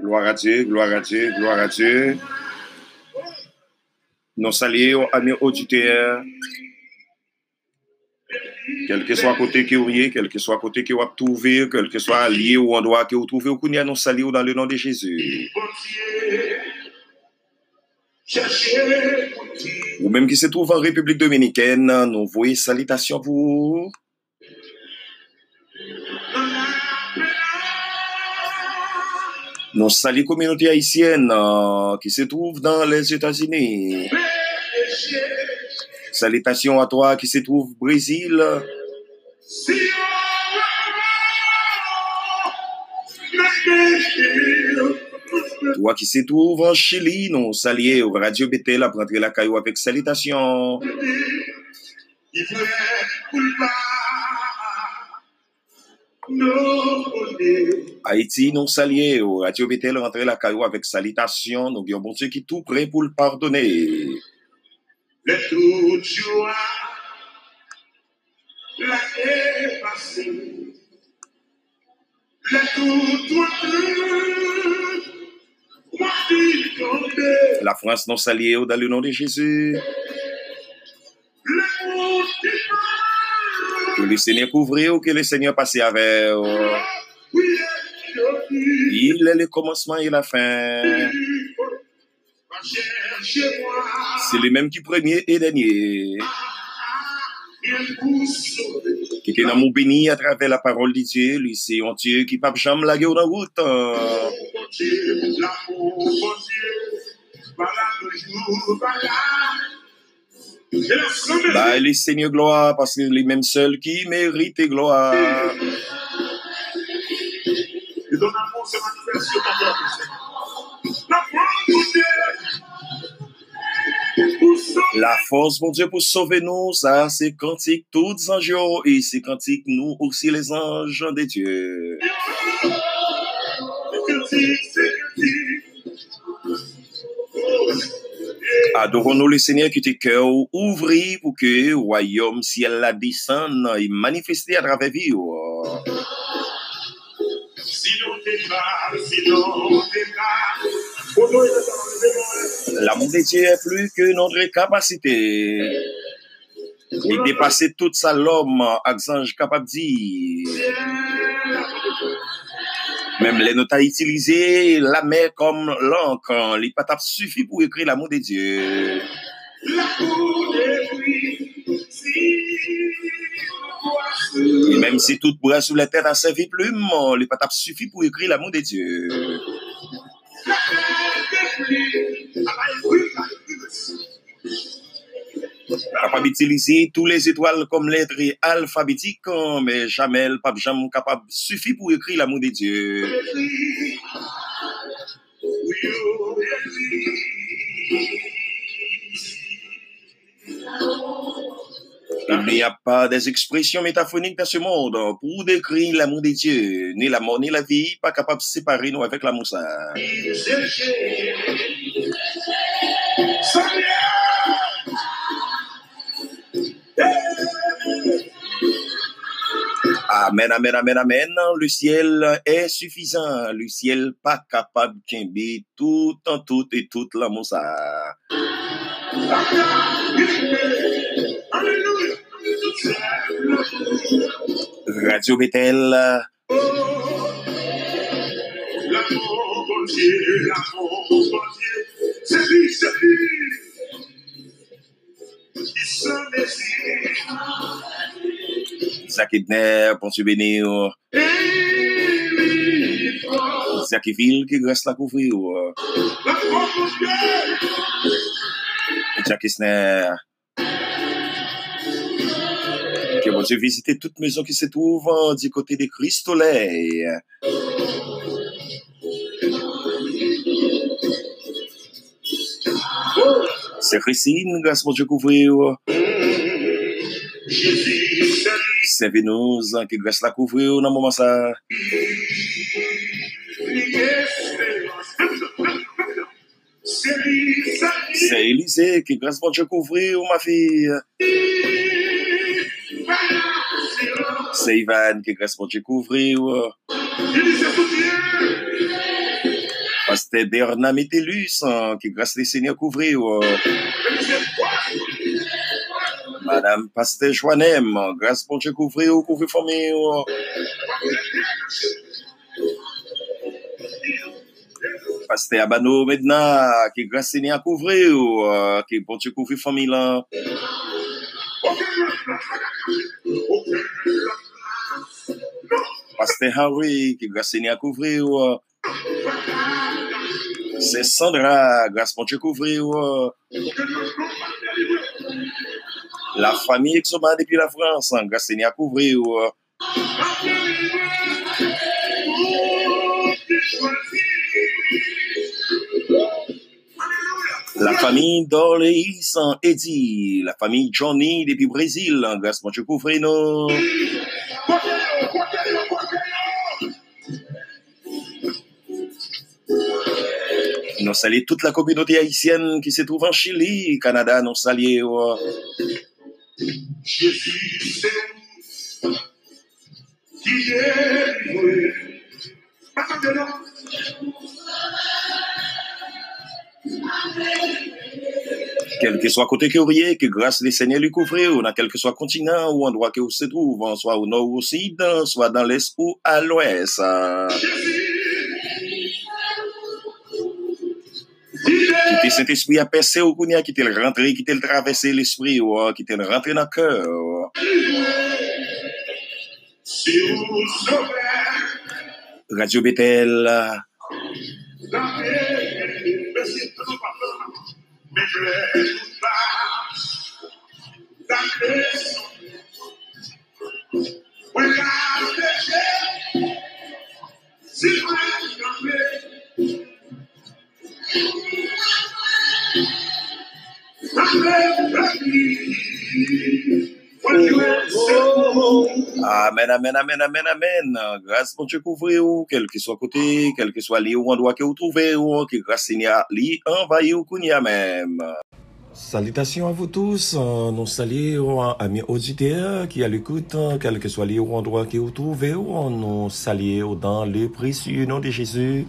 Gloire à Dieu, gloire à Dieu, gloire à Dieu. Nous saluons, amis auditeurs. Quel que soit côté que vous quel que soit côté que vous avez trouvé, quel que soit lié ou endroit que vous trouvez, vous nous saluons dans le nom de Jésus. Ou même qui se trouve en République Dominicaine, nous voyons salutations pour vous. Nous saluons la communauté haïtienne euh, qui se trouve dans les États-Unis. Salutations à toi qui se trouve au Brésil. Toi qui se trouve en Chili, nous saluons Radio Betel à rentrer la caillou avec salutations. Haïti, saluons au Radio Bethel rentrer la caillou avec salutations. Nous avons bon Dieu qui tout prêt pour le pardonner. Le toute joie, la est passée. Le tout moi tombé. La France nous salue dans le nom de Jésus. Le Seigneur couvre ou que le Seigneur passe avec. oui, il est le commencement et la fin. C'est le même qui premier et dernier. Qui était dans mon béni à travers la parole de Dieu. Lui, c'est un Dieu qui pas jamais la gueule dans route. Bon Dieu, Bah, le Seigneur gloire parce que les mêmes seuls qui méritent gloire. La force, mon Dieu, pour sauver nous, ça, c'est cantique tous anges et c'est cantique nous aussi les anges de Dieu. Adorons-nous le Seigneur qui te cœur ouvri pour que royaume ciel la descende et manifesté à travers vie. Oh. L'amour de Dieu est plus que notre capacité. Il dépasse tout sa l'homme, Axange capable de dire. Même les notes à utiliser la mer comme l'encre, les suffit pour écrire l'amour de Dieu. Même si tout bras sous la terre a servi plume, les suffit pour écrire l'amour de Dieu. D'utiliser tous les étoiles comme lettres alphabétiques, mais jamais le pape jamais capable suffit pour écrire l'amour de Dieu. Il n'y a pas des expressions métaphoniques dans ce monde pour décrire l'amour de Dieu. Ni la mort ni la vie, pas capable de séparer nous avec l'amour ça. Amen, amen, amen, amen. Le ciel est suffisant. Le ciel pas capable de tout en tout et tout l'amour ça. Radio Bethel, Isaac Edner, lui, fort. Isaac Ville qui reste la couvrir. Bon. Jack Isner. Que bon Dieu visite toute maison qui se trouve euh, du côté des Christolets. C'est Christine, grâce mon Dieu couvrir. Jésus, c'est Vénus qui grâce la couvrir dans le moment. C'est Élisée qui grâce mon Dieu couvrir ma fille. C'est Ivan qui grâce mon Dieu couvrir. Tout Dieu. Pasteur Bernard Métellus, qui grâce les Seigneurs couvrir. Madame Pasteur Joannem, grâce pour Dieu couvrir, couvrir famille. Pasteur Abano Medna, qui grâce Seigneur couvrir, qui pour Dieu couvrir famille là. Pasteur Harry, qui grâce Seigneur couvrir. C'est Sandra, grâce pour Dieu couvrir. la fami eksoman depi la Frans, an gas se ni akouvri ou... Euh. La fami Dorleis an Edi, la fami Johnny depi Brazil, an gas manche kouvri non. nou... Nou sali tout la kominote Haitienne ki se trouve an Chili, Kanada nou sali ou... Euh. C'est nous qui est. Attendez-le. Quel que soit côté que vous riez, que grâce les Seigneurs lui couvrir, ou dans quel que soit continent ou endroit que vous se trouve, soit au nord ou au sud, soit dans l'est ou à l'ouest. Esprit à percer au kounia, quitter le rentrer, quitter le traverser l'esprit, ou quitter le rentrer dans le cœur. Si vous sauvez Radio Bethel, la paix, merci de nous pardonner, mais je l'ai Amen, amen, amen, amen, amen. Grâce bon Dieu couvre ou, quel que soit côté, quel que soit li ou endroit que ou trouvez ou, que grâce Seigneur li envahit ou kounia même. Salutations à vous tous. Nous saluons amis auditeurs qui à l'écoute, quel que soit li ou endroit que vous trouvez ou, nous saluons dans le précieux nom de Jésus.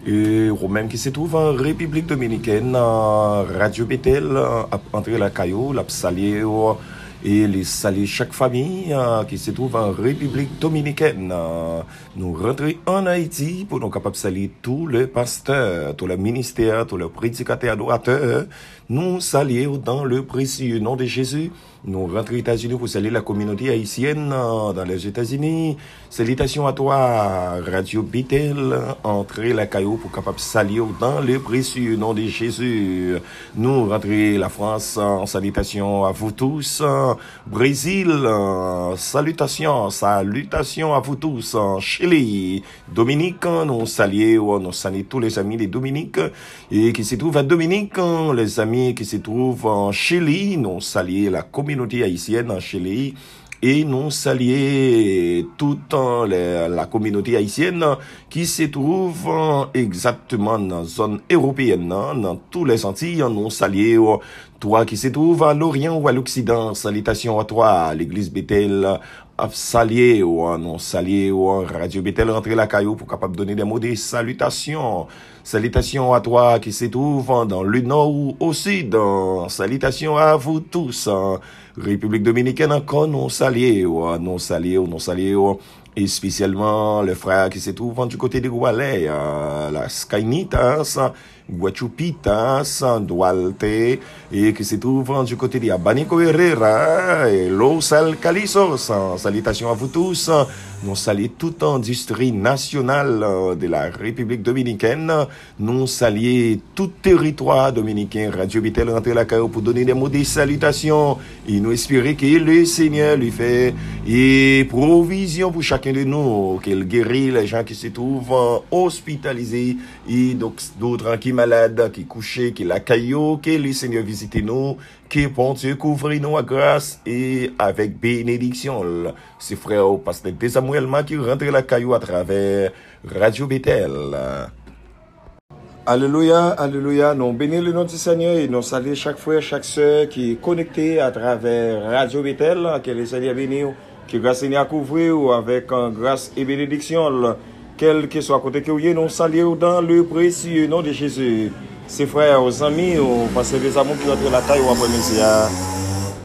E ou menm ki se trouve an Republik Dominiken, an Radio Betel, euh, ap antre la kayo, lap salye ou euh, et les saluer chaque famille euh, qui se trouve en République Dominicaine. Euh, Nous rentrons en Haïti pour nous capables de saluer tous les pasteurs, tous les ministères, tous les prédicateurs, adorateurs. Nous saluons dans le précieux nom de Jésus. Nous rentrons aux États-Unis pour saluer la communauté haïtienne euh, dans les États-Unis. Salutations à toi, Radio Bitel, entrée la caillou pour capable saluer dans le précieux nom de Jésus. Nous rentrons la France en salutation à vous tous. Brésil, euh, salutations, salutations à vous tous. Chili, Dominique, nous saluons, nous saluons tous les amis des Dominiques et qui se trouvent à Dominique, les amis qui se trouvent en Chili, nous saluons la communauté haïtienne en Chili et nous saluer toute la communauté haïtienne qui se trouve exactement dans la zone européenne, dans tous les Antilles, nous saluer euh, toi qui se trouve à l'Orient ou à l'Occident, salutations à toi, l'église Bethel ap salye ou an non salye ou an Radio Betel rentre la kayo pou kapap donne demo de salutasyon. Salutasyon a toi ki se trouvan dan le nord ou au sud. Salutasyon a vous tous. Republik Dominikèn ankon non salye ou an non salye ou non salye ou. Et spécialement le frère qui se trouve du côté de Gualay, euh, la Skynit, ça. Guachupitas, Dualte, et qui se trouve du côté de Abanico Herrera et Los Alcalizos. Salutations à vous tous. Nous saluons toute industrie nationale de la République dominicaine. Nous saluons tout territoire dominicain. Radio Bitel rentre la caillou pour donner des mots de salutations. Et nous espérons que le Seigneur lui fait et provision pour chacun de nous, qu'il guérit les gens qui se trouvent hospitalisés et d'autres qui qui couchés, qui la caillou, que le Seigneur visite nous, que bon Dieu couvre nous à grâce et avec bénédiction. C'est frère au pasteur Desamuelma qui rentre la caillou à travers Radio Bethel. Alléluia, Alléluia. Nous bénissons le nom du Seigneur et nous saluons chaque frère, chaque soeur qui est connecté à travers Radio Bethel. Que le Seigneur bénisse, que grâce Seigneur couvre ou avec euh, grâce et bénédiction. quel que soit côté que vous nous saluons dans le précieux nom de Jésus. Ses frères, aux amis, aux passés des amours qui rentrent la taille ou après-midi.